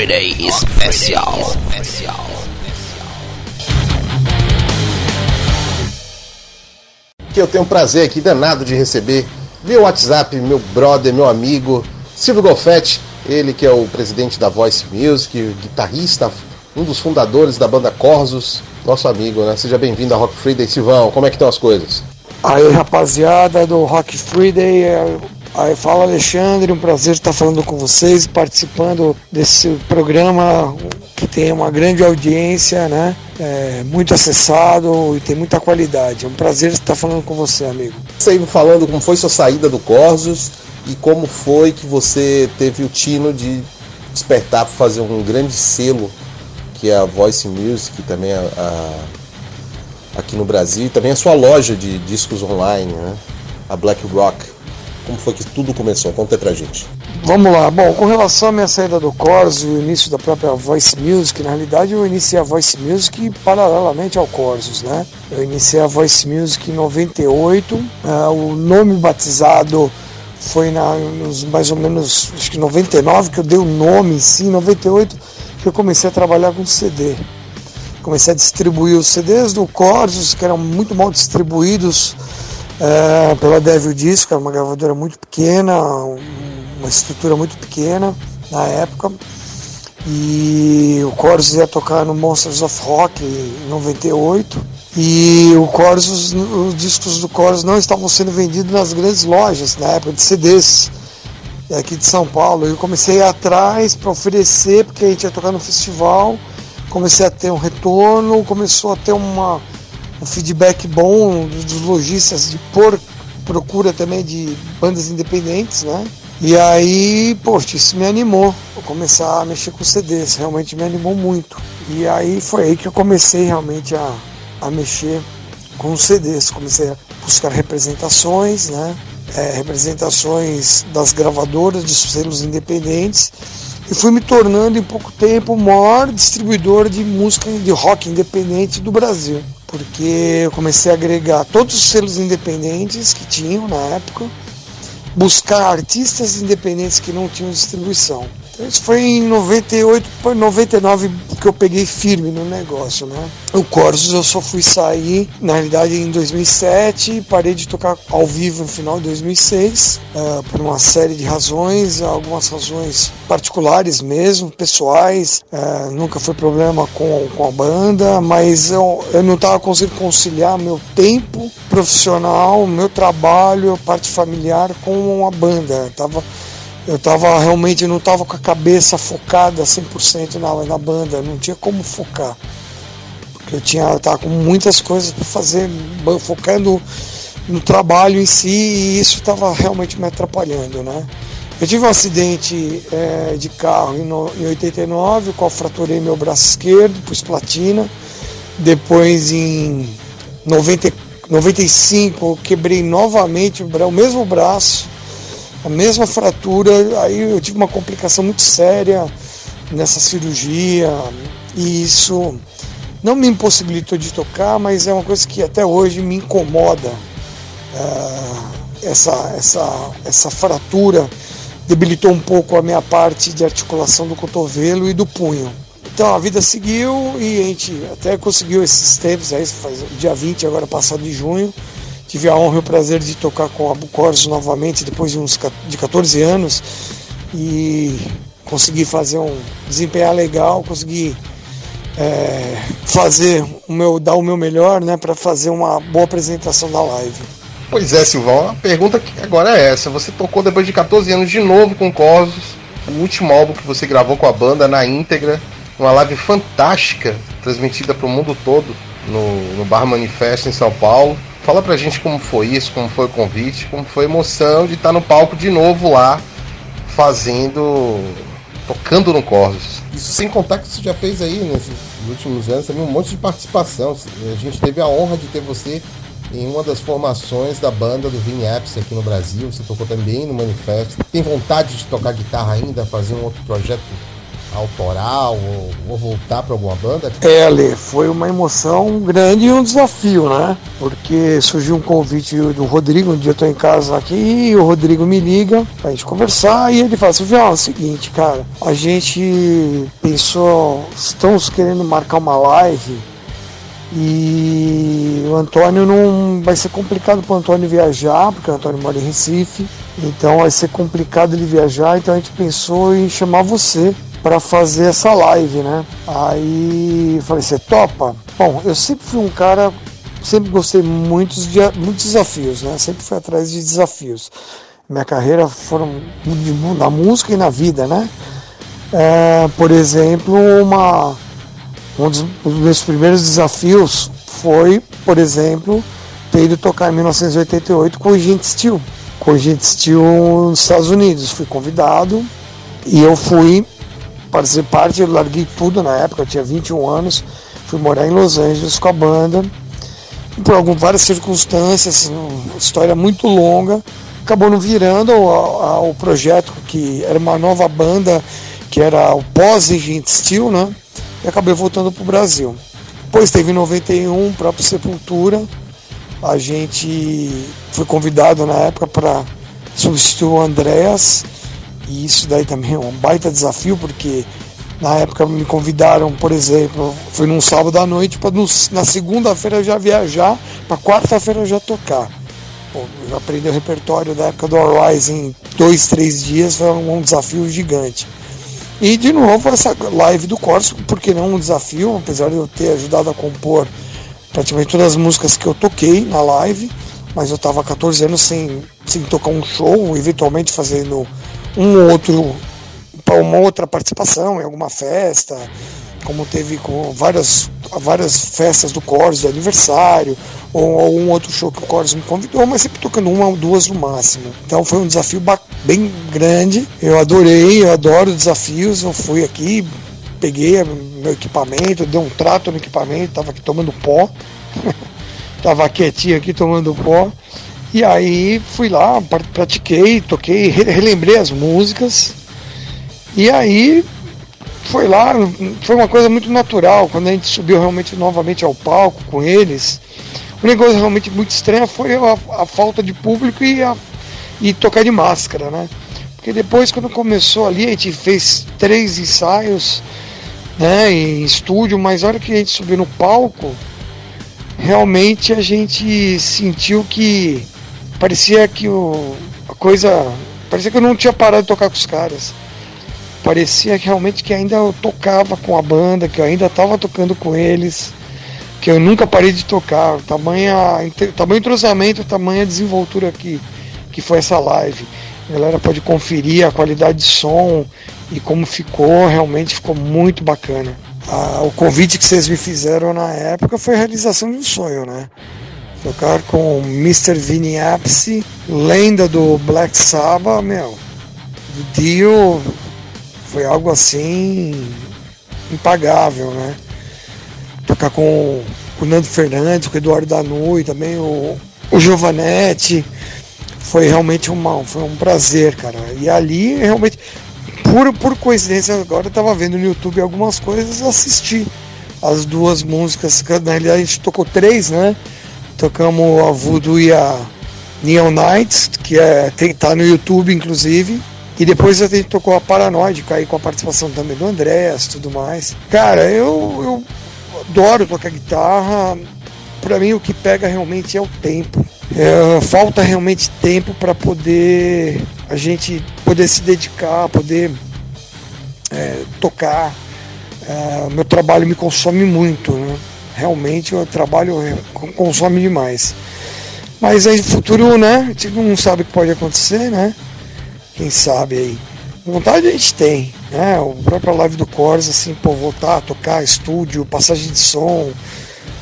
Friday especial. Que eu tenho um prazer aqui danado de receber via WhatsApp meu brother, meu amigo Silvio Golfetti, ele que é o presidente da Voice Music, guitarrista, um dos fundadores da banda Corsos, nosso amigo, né? Seja bem-vindo a Rock Friday, Silvão. Como é que estão as coisas? Aí, rapaziada do Rock Friday, é, aí fala Alexandre, um prazer estar falando com vocês, participando desse programa que tem uma grande audiência, né? É, muito acessado e tem muita qualidade. É um prazer estar falando com você, amigo. Você me falando como foi sua saída do Corsos e como foi que você teve o tino de despertar para fazer um grande selo que é a Voice Music, também a, a, aqui no Brasil, e também a sua loja de discos online, né? a Black Rock. Como foi que tudo começou? Conta pra gente. Vamos lá. Bom, com relação à minha saída do Corsos e o início da própria Voice Music, na realidade eu iniciei a Voice Music paralelamente ao Corsos, né? Eu iniciei a Voice Music em 98, uh, o nome batizado foi na, nos mais ou menos, acho que 99 que eu dei o nome em si, em 98 que eu comecei a trabalhar com CD. Comecei a distribuir os CDs do Corsos, que eram muito mal distribuídos é, pela Devil Disco, era uma gravadora muito pequena, uma estrutura muito pequena na época. E o Corsos ia tocar no Monsters of Rock em 98. E o Corsos, os discos do Corsos não estavam sendo vendidos nas grandes lojas na época de CDs aqui de São Paulo. Eu comecei atrás para oferecer, porque a gente ia tocar no festival. Comecei a ter um retorno, começou a ter uma, um feedback bom dos lojistas de por procura também de bandas independentes, né? E aí, poxa, isso me animou. Eu começar a mexer com CDs, realmente me animou muito. E aí foi aí que eu comecei realmente a, a mexer com CDs. Comecei a buscar representações, né? é, representações das gravadoras de selos independentes e fui me tornando em pouco tempo o maior distribuidor de música de rock independente do Brasil, porque eu comecei a agregar todos os selos independentes que tinham na época, buscar artistas independentes que não tinham distribuição. Isso foi em 98 para 99 que eu peguei firme no negócio, né? O Corsos eu só fui sair, na realidade, em 2007, parei de tocar ao vivo no final de 2006, uh, por uma série de razões, algumas razões particulares mesmo, pessoais, uh, nunca foi problema com, com a banda, mas eu, eu não estava conseguindo conciliar meu tempo profissional, meu trabalho, parte familiar com a banda. Eu tava eu tava realmente não tava com a cabeça focada 100% na, na banda, não tinha como focar. Porque eu tinha eu tava com muitas coisas para fazer, focando no trabalho em si e isso estava realmente me atrapalhando, né? Eu tive um acidente é, de carro em, no, em 89, qual fraturei meu braço esquerdo, pus platina. Depois em 90, 95 quebrei novamente o mesmo braço a mesma fratura, aí eu tive uma complicação muito séria nessa cirurgia e isso não me impossibilitou de tocar, mas é uma coisa que até hoje me incomoda. Uh, essa, essa, essa fratura debilitou um pouco a minha parte de articulação do cotovelo e do punho. Então a vida seguiu e a gente até conseguiu esses tempos, aí faz dia 20 agora passado de junho, Tive a honra e o prazer de tocar com a Bucorsos novamente depois de uns de 14 anos e consegui fazer um desempenhar legal, consegui é, fazer o meu dar o meu melhor, né, para fazer uma boa apresentação da live. Pois é, Silvão, a pergunta que agora é essa. Você tocou depois de 14 anos de novo com Corsos, o último álbum que você gravou com a banda na íntegra, uma live fantástica, transmitida para o mundo todo no, no Bar Manifesto em São Paulo. Fala pra gente como foi isso, como foi o convite, como foi a emoção de estar no palco de novo lá, fazendo. tocando no Corsos. Isso sem contar que você já fez aí nesses últimos anos também um monte de participação. A gente teve a honra de ter você em uma das formações da banda do Vini Apps aqui no Brasil. Você tocou também no Manifesto. Tem vontade de tocar guitarra ainda, fazer um outro projeto autoral ou, ou voltar para alguma banda? É, Ale, foi uma emoção grande e um desafio, né? Porque surgiu um convite do Rodrigo, um dia eu tô em casa aqui, e o Rodrigo me liga pra gente conversar e ele fala assim, é o seguinte, cara, a gente pensou, estamos querendo marcar uma live e o Antônio não vai ser complicado para o Antônio viajar, porque o Antônio mora em Recife, então vai ser complicado ele viajar, então a gente pensou em chamar você para fazer essa live, né? Aí falei, você topa? Bom, eu sempre fui um cara, sempre gostei muitos de muitos desafios, né? Sempre fui atrás de desafios. Minha carreira foram na música e na vida, né? É, por exemplo, uma um dos, dos meus primeiros desafios foi, por exemplo, ter ido tocar em 1988 com o Gente Steel, com o Gente Steel nos Estados Unidos. Fui convidado e eu fui fazer parte, eu larguei tudo na época, eu tinha 21 anos, fui morar em Los Angeles com a banda. Por algumas, várias circunstâncias, uma história muito longa, acabou não virando o projeto que era uma nova banda, que era o pós-Agent Steel, né? E acabei voltando para o Brasil. Depois teve em 91 o próprio Sepultura. A gente foi convidado na época para substituir o Andréas e isso daí também é um baita desafio, porque na época me convidaram, por exemplo, foi num sábado à noite para na segunda-feira já viajar, para quarta-feira já tocar. Pô, eu aprendi o repertório da época do Arise em dois, três dias, foi um desafio gigante. E de novo essa live do Corso, porque não um desafio, apesar de eu ter ajudado a compor praticamente todas as músicas que eu toquei na live, mas eu estava 14 anos sem, sem tocar um show, eventualmente fazendo um outro para uma outra participação em alguma festa, como teve com várias, várias festas do Corus de aniversário, ou algum outro show que o Corus me convidou, mas sempre tocando uma ou duas no máximo. Então foi um desafio bem grande. Eu adorei, eu adoro desafios. Eu fui aqui, peguei meu equipamento, dei um trato no equipamento, tava aqui tomando pó. tava quietinho aqui tomando pó. E aí fui lá, pratiquei, toquei, relembrei as músicas. E aí foi lá, foi uma coisa muito natural. Quando a gente subiu realmente novamente ao palco com eles, o negócio realmente muito estranho foi a, a falta de público e, a, e tocar de máscara, né? Porque depois, quando começou ali, a gente fez três ensaios né, em estúdio, mas a hora que a gente subiu no palco, realmente a gente sentiu que parecia que o, a coisa. Parecia que eu não tinha parado de tocar com os caras. Parecia realmente que ainda eu tocava com a banda, que eu ainda estava tocando com eles, que eu nunca parei de tocar. Tamanha, tamanho entrosamento, tamanha desenvoltura que, que foi essa live. A galera pode conferir a qualidade de som e como ficou, realmente ficou muito bacana. Ah, o convite que vocês me fizeram na época foi a realização de um sonho, né? Tocar com Mr. Vinny Appice, lenda do Black Sabbath, meu. O Dio foi algo assim impagável, né? Tocar com o Nando Fernandes, com o Eduardo Danu e também o, o Giovanetti. Foi realmente uma, foi um prazer, cara. E ali realmente, por, por coincidência, agora eu tava vendo no YouTube algumas coisas, assisti as duas músicas. Na realidade a gente tocou três, né? Tocamos a Voodoo e a Neon Nights, que é, tem, tá no YouTube inclusive. E depois a gente tocou a Paranoide, aí com a participação também do Andrés e tudo mais. Cara, eu, eu adoro tocar guitarra. Para mim o que pega realmente é o tempo. É, falta realmente tempo para poder a gente poder se dedicar, poder é, tocar. É, meu trabalho me consome muito, né? Realmente o trabalho consome demais. Mas aí futuro, né? A gente não sabe o que pode acontecer, né? Quem sabe aí. Vontade a gente tem, né? O próprio live do Cores, assim, pô, voltar tocar, estúdio, passagem de som,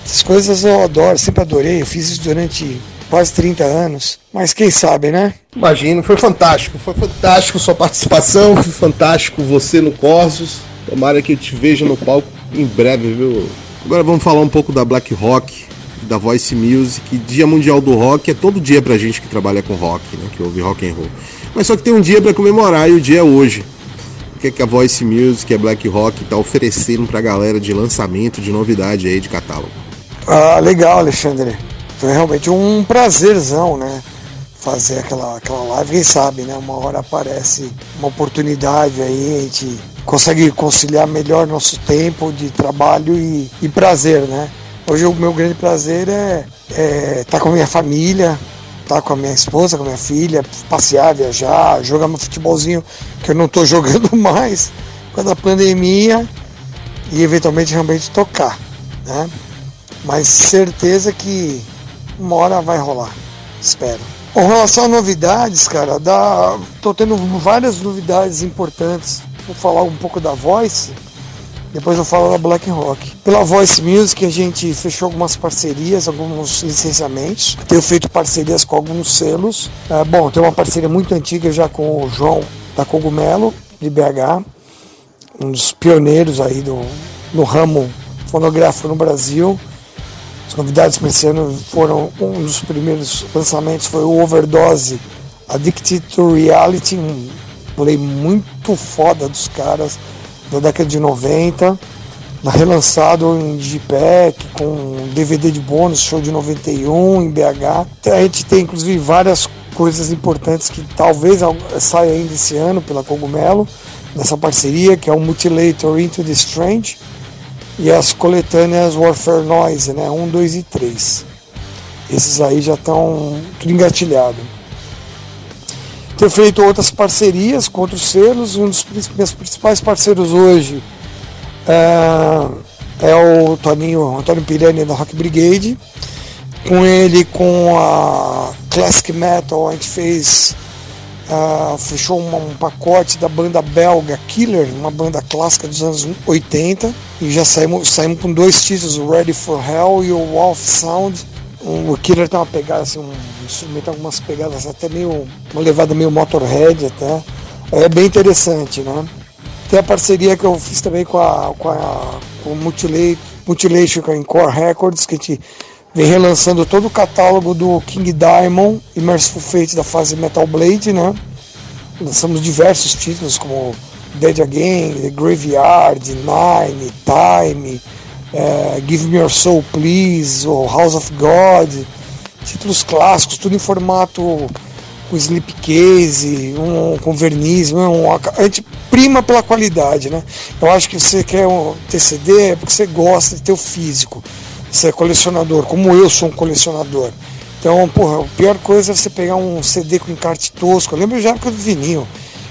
essas coisas eu adoro, sempre adorei. Eu fiz isso durante quase 30 anos. Mas quem sabe, né? Imagino, foi fantástico. Foi fantástico sua participação, foi fantástico você no Corsos. Tomara que eu te veja no palco em breve, viu? Agora vamos falar um pouco da Black Rock, da Voice Music. Dia Mundial do Rock é todo dia pra gente que trabalha com rock, né, que ouve rock and roll. Mas só que tem um dia para comemorar e o dia é hoje. o que, é que a Voice Music, a Black Rock tá oferecendo pra galera de lançamento, de novidade aí de catálogo. Ah, legal, Alexandre. Foi realmente um prazerzão, né? Fazer aquela, aquela live, quem sabe, né? Uma hora aparece uma oportunidade aí, a gente consegue conciliar melhor nosso tempo de trabalho e, e prazer, né? Hoje o meu grande prazer é estar é, tá com a minha família, estar tá com a minha esposa, com a minha filha, passear, viajar, jogar meu futebolzinho que eu não estou jogando mais causa da pandemia e eventualmente realmente tocar, né? Mas certeza que uma hora vai rolar, espero. Com relação a novidades, cara, dá, tô tendo várias novidades importantes. Vou falar um pouco da Voice, depois eu falo da Black Rock. Pela Voice Music a gente fechou algumas parcerias, alguns licenciamentos. Tenho feito parcerias com alguns selos. É, bom, tem uma parceria muito antiga já com o João da Cogumelo, de BH, um dos pioneiros aí do, no ramo fonográfico no Brasil. As novidades para esse ano foram um dos primeiros lançamentos foi o Overdose Addicted to Reality, um play muito foda dos caras da década de 90, relançado em Digipack, com DVD de bônus, show de 91 em BH. A gente tem inclusive várias coisas importantes que talvez saia ainda esse ano pela Cogumelo, nessa parceria, que é o Mutilator Into the Strange e as coletâneas Warfare Noise, né? 1, 2 e 3. Esses aí já estão tudo engatilhado ter feito outras parcerias com outros selos. Um dos meus principais parceiros hoje é, é o Toninho, Antônio Pirani da Rock Brigade. Com ele, com a Classic Metal, a gente fez. Uh, fechou um, um, pacote da banda belga Killer, uma banda clássica dos anos 80, e já saímos, saímos com dois títulos, o Ready for Hell e o Wolf Sound o Killer tem uma pegada, assim, um instrumento, algumas pegadas até meio. uma levada meio Motorhead até. É bem interessante, né? Tem a parceria que eu fiz também com a, com a com Mutilate, Mutilation com a Encore Records, que a gente vem relançando todo o catálogo do King Diamond e Merciful Fate da fase Metal Blade, né? Lançamos diversos títulos como Dead Again, The Graveyard, Nine, Time, é, Give Me Your Soul Please, ou House of God, títulos clássicos, tudo em formato com slipcase, um, com verniz, um, a gente prima pela qualidade, né? Eu acho que você quer um, ter CD é porque você gosta de ter o físico, você é colecionador, como eu sou um colecionador. Então, porra, a pior coisa é você pegar um CD com encarte tosco, eu lembro já época do vinil.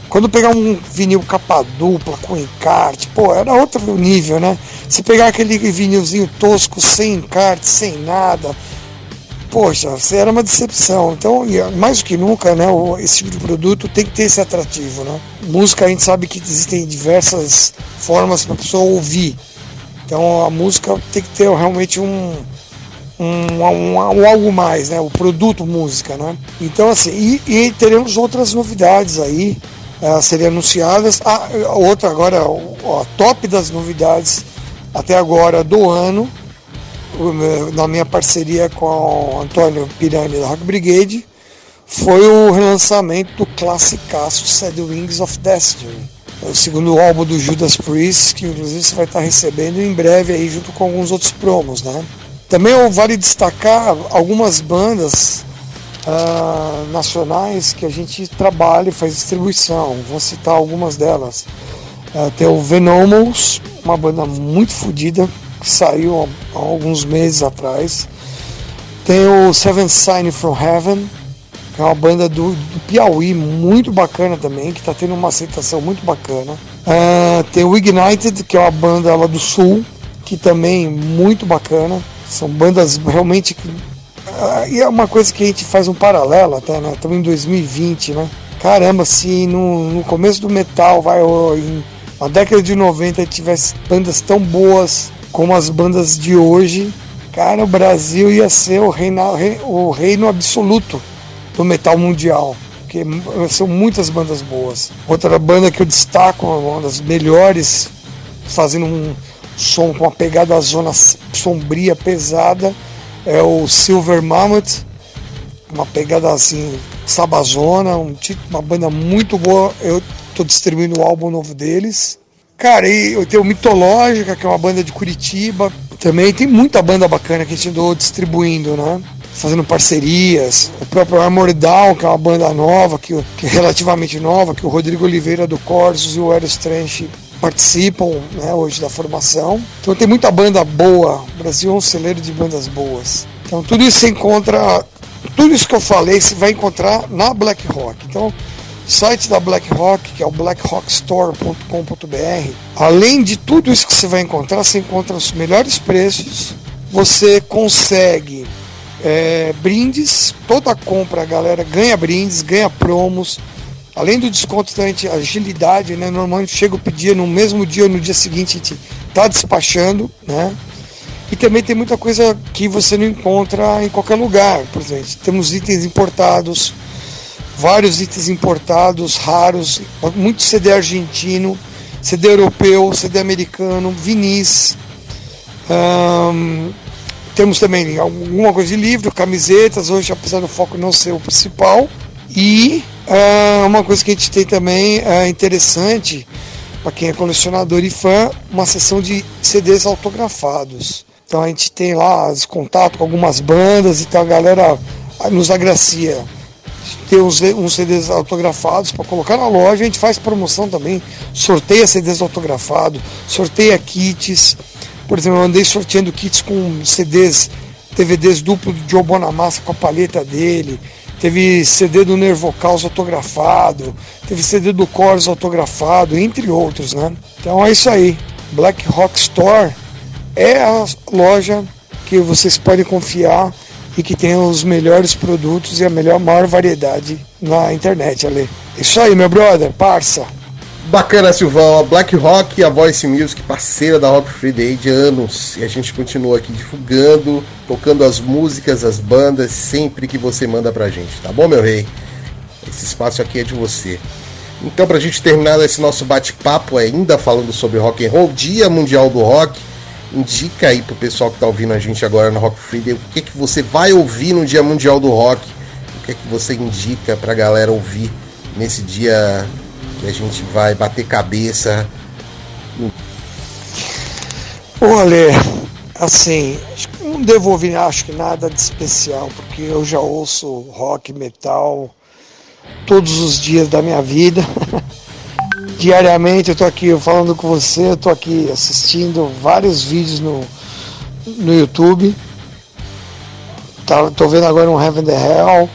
Quando pegar um vinil capa dupla com encarte, pô, era outro nível, né? Se pegar aquele vinilzinho tosco, sem encarte, sem nada, poxa, era uma decepção. Então, mais do que nunca, né, esse tipo de produto tem que ter esse atrativo, né? Música a gente sabe que existem diversas formas para a pessoa ouvir. Então, a música tem que ter realmente um, um, um, um, algo mais, né? O produto música, né? Então, assim, e, e teremos outras novidades aí uh, serem anunciadas. Ah, outra agora, a top das novidades até agora do ano, na minha parceria com o Antônio Pirani da Rock Brigade, foi o relançamento do classicaço Sad Wings of Destiny. É o segundo álbum do Judas Priest, que inclusive você vai estar recebendo em breve aí junto com alguns outros promos, né? Também vale destacar algumas bandas uh, nacionais que a gente trabalha e faz distribuição. Vou citar algumas delas. Uh, tem o Venomous, uma banda muito fodida, que saiu há, há, alguns meses atrás. Tem o Seven Sign from Heaven, que é uma banda do, do Piauí, muito bacana também, que está tendo uma aceitação muito bacana. Uh, tem o Ignited, que é uma banda lá do Sul, que também muito bacana. São bandas realmente e é uma coisa que a gente faz um paralelo até, né? Estamos em 2020, né? Caramba, se no, no começo do metal, vai, em, na década de 90, tivesse bandas tão boas como as bandas de hoje, cara, o Brasil ia ser o reino, o reino absoluto do metal mundial. Porque são muitas bandas boas. Outra banda que eu destaco, uma das melhores, fazendo um som com uma pegada zona sombria, pesada, é o Silver Mammoth, uma pegada assim, sabazona, um, uma banda muito boa. Eu tô distribuindo o álbum novo deles. Cara, e eu tenho Mitológica, que é uma banda de Curitiba. Também tem muita banda bacana que a gente andou distribuindo, né? Fazendo parcerias. O próprio Armor Down, que é uma banda nova, que, que é relativamente nova, que o Rodrigo Oliveira do Corsos e o Eros Trench participam né, hoje da formação. Então tem muita banda boa. O Brasil é um celeiro de bandas boas. Então tudo isso você encontra. Tudo isso que eu falei você vai encontrar na Black Rock. Então site da BlackRock, que é o blackrockstore.com.br, além de tudo isso que você vai encontrar, você encontra os melhores preços, você consegue é, brindes, toda compra a galera ganha brindes, ganha promos, além do desconto da agilidade, né? Normalmente chega o pedir no mesmo dia ou no dia seguinte a gente tá despachando, né? E também tem muita coisa que você não encontra em qualquer lugar. Por exemplo, temos itens importados, vários itens importados, raros, muito CD argentino, CD europeu, CD americano, vinis. Temos também alguma coisa de livro, camisetas, hoje apesar do foco não ser o principal. E uh, uma coisa que a gente tem também é interessante, para quem é colecionador e fã, uma seção de CDs autografados. Então a gente tem lá os contatos com algumas bandas e então a galera nos agracia ter uns, uns CDs autografados para colocar na loja. A gente faz promoção também, sorteia CDs autografados, sorteia kits. Por exemplo, eu andei sorteando kits com CDs, DVDs duplo do Joe Bonamassa com a paleta dele. Teve CD do Nervocaus autografado, teve CD do Chorus autografado, entre outros, né? Então é isso aí. Black Rock Store é a loja que vocês podem confiar e que tenha os melhores produtos e a melhor maior variedade na internet, Ale. Isso aí, meu brother, parça. Bacana, Silvão. A Black Rock, a Voice Music, parceira da Rock Free Day de anos. E a gente continua aqui divulgando, tocando as músicas, as bandas, sempre que você manda pra gente, tá bom, meu rei? Esse espaço aqui é de você. Então, pra gente terminar esse nosso bate-papo, ainda falando sobre rock and roll, Dia Mundial do Rock, indica aí pro pessoal que tá ouvindo a gente agora no Rock Friday o que, que você vai ouvir no Dia Mundial do Rock, o que é que você indica pra galera ouvir nesse dia a gente vai bater cabeça. Olha, assim, não devo ouvir, acho que nada de especial, porque eu já ouço rock, metal todos os dias da minha vida. diariamente eu tô aqui falando com você, eu tô aqui assistindo vários vídeos no, no YouTube. Tá, tô vendo agora um Heaven the Hell.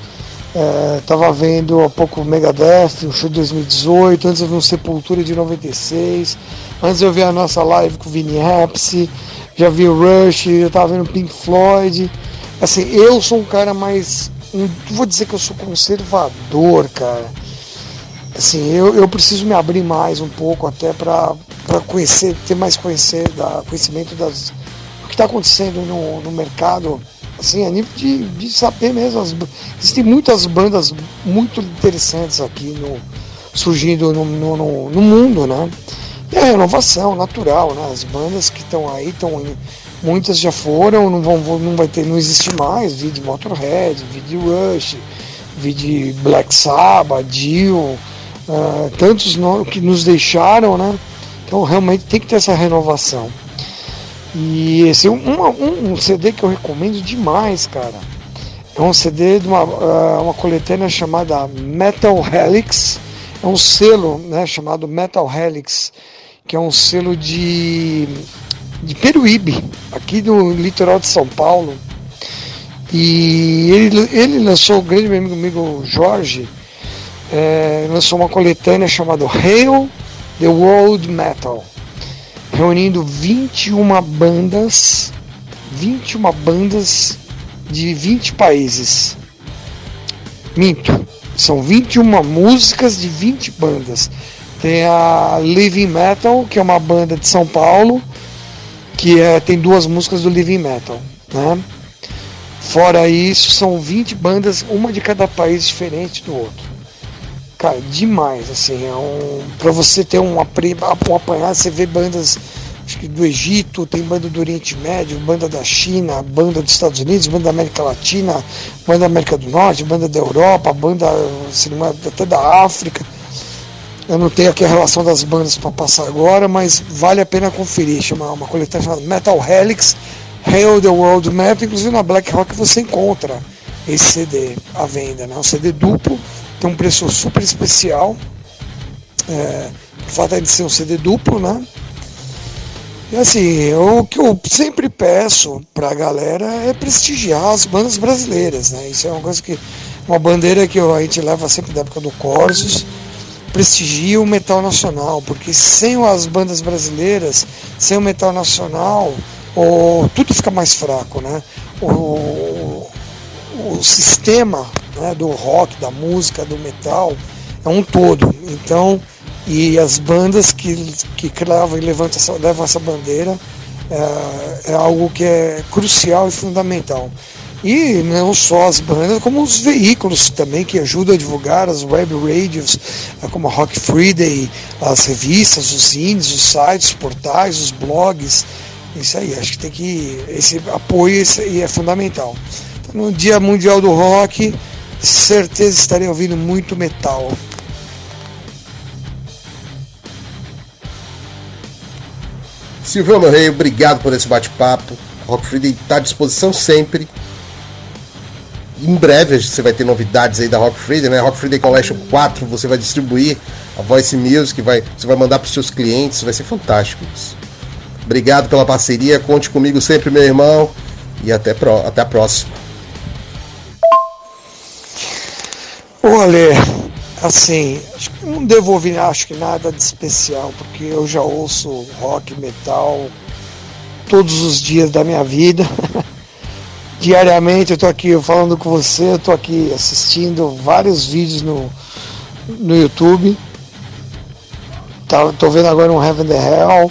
É, tava vendo há pouco o Megadeth, um show de 2018, antes eu vi um Sepultura de 96, antes eu vi a nossa live com o Vini Apse, já vi o Rush, eu tava vendo Pink Floyd. Assim, eu sou um cara mais. Vou dizer que eu sou conservador, cara assim, eu, eu preciso me abrir mais um pouco até para conhecer, ter mais conhecer, da, conhecimento das o que está acontecendo no, no mercado, assim, a nível de, de saber mesmo. As, existem muitas bandas muito interessantes aqui no, surgindo no, no, no mundo, né? E a renovação natural, né? As bandas que estão aí estão muitas já foram, não vão, não vai ter, não existe mais, vídeo Motorhead, vídeo Rush, vídeo Black Sabbath, Dio, uh, tantos no, que nos deixaram, né? Então realmente tem que ter essa renovação. E esse é um, um CD que eu recomendo demais, cara. É um CD de uma, uh, uma coletânea chamada Metal Helix. É um selo né, chamado Metal Helix, que é um selo de, de Peruíbe, aqui do litoral de São Paulo. E ele, ele lançou, o grande amigo, amigo Jorge, é, lançou uma coletânea chamada Hail the World Metal, reunindo 21 bandas, 21 bandas de 20 países. Minto, são 21 músicas de 20 bandas. Tem a Living Metal, que é uma banda de São Paulo, que é, tem duas músicas do Living Metal, né? Fora isso, são 20 bandas, uma de cada país diferente do outro. Cara, demais, assim, é um. Pra você ter um, um apanhado, você vê bandas do Egito, tem banda do Oriente Médio, banda da China, banda dos Estados Unidos, banda da América Latina, banda da América do Norte, banda da Europa, banda até da África. Eu não tenho aqui a relação das bandas para passar agora, mas vale a pena conferir. Chama uma coletânea chamada Metal Helix, Hail the World Map. Inclusive na Black Rock você encontra esse CD à venda. Né? Um CD duplo, tem um preço super especial. É, o fato de ser um CD duplo, né? E assim, o que eu sempre peço pra galera é prestigiar as bandas brasileiras, né? Isso é uma coisa que. Uma bandeira que a gente leva sempre da época do Corsos, prestigia o metal nacional, porque sem as bandas brasileiras, sem o metal nacional, o, tudo fica mais fraco, né? O, o sistema né, do rock, da música, do metal é um todo. Então, e as bandas que, que cravam e levantam essa, levam essa bandeira é, é algo que é crucial e fundamental. E não só as bandas, como os veículos também que ajudam a divulgar, as web radios, é, como a Rock Friday, as revistas, os zines, os sites, os portais, os blogs. Isso aí, acho que tem que. Esse apoio esse é fundamental. Então, no Dia Mundial do Rock, certeza estarei ouvindo muito metal. Silvio, rei, obrigado por esse bate-papo. Rock Friday está à disposição sempre. Em breve você vai ter novidades aí da Rock Friday, né? Rock Friday Collection 4, você vai distribuir a Voice Music, vai, você vai mandar para os seus clientes, vai ser fantástico isso. Obrigado pela parceria, conte comigo sempre, meu irmão, e até, pro, até a próxima. Olha, assim, acho que não devo ouvir acho que nada de especial, porque eu já ouço rock, metal todos os dias da minha vida. Diariamente eu tô aqui falando com você, eu tô aqui assistindo vários vídeos no, no YouTube. Tá, tô vendo agora um Heaven the Hell.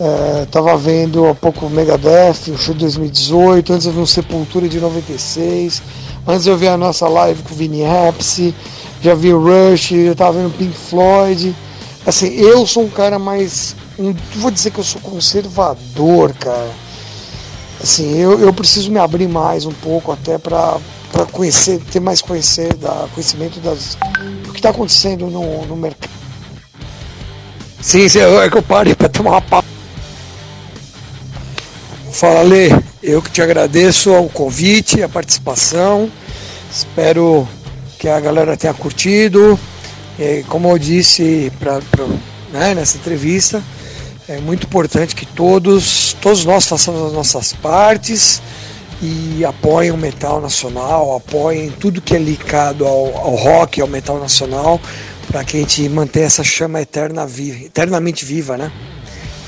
É, tava vendo há pouco o Megadeth, o show de 2018, antes eu vi um Sepultura de 96, antes eu vi a nossa live com o Vini Apse, já vi o Rush, eu tava vendo Pink Floyd. Assim, eu sou um cara mais. Não vou dizer que eu sou conservador, cara. Assim, eu, eu preciso me abrir mais um pouco até para conhecer, ter mais conhecer, da, conhecimento das, do que está acontecendo no, no mercado. Sim, sim, é que eu parei para tomar uma papo. Fala, Lê, eu que te agradeço o convite, a participação. Espero que a galera tenha curtido. E, como eu disse pra, pra, né, nessa entrevista, é muito importante que todos, todos nós façamos as nossas partes e apoiem o metal nacional, apoiem tudo que é ligado ao, ao rock, ao metal nacional, para que a gente mantenha essa chama eterna viva, eternamente viva, né?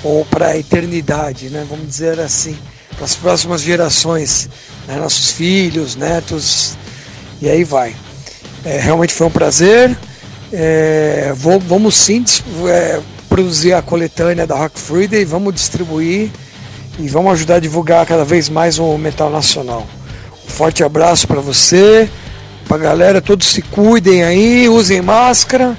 Ou para a eternidade, né? Vamos dizer assim, para as próximas gerações, né? nossos filhos, netos, e aí vai. É, realmente foi um prazer. É, vou, vamos sim é, produzir a coletânea da Rock Friday, vamos distribuir e vamos ajudar a divulgar cada vez mais o metal nacional. Um forte abraço para você, para a galera, todos se cuidem aí, usem máscara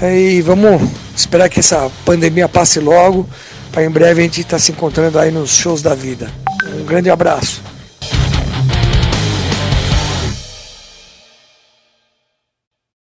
é, e vamos esperar que essa pandemia passe logo, para em breve a gente estar tá se encontrando aí nos shows da vida. Um grande abraço.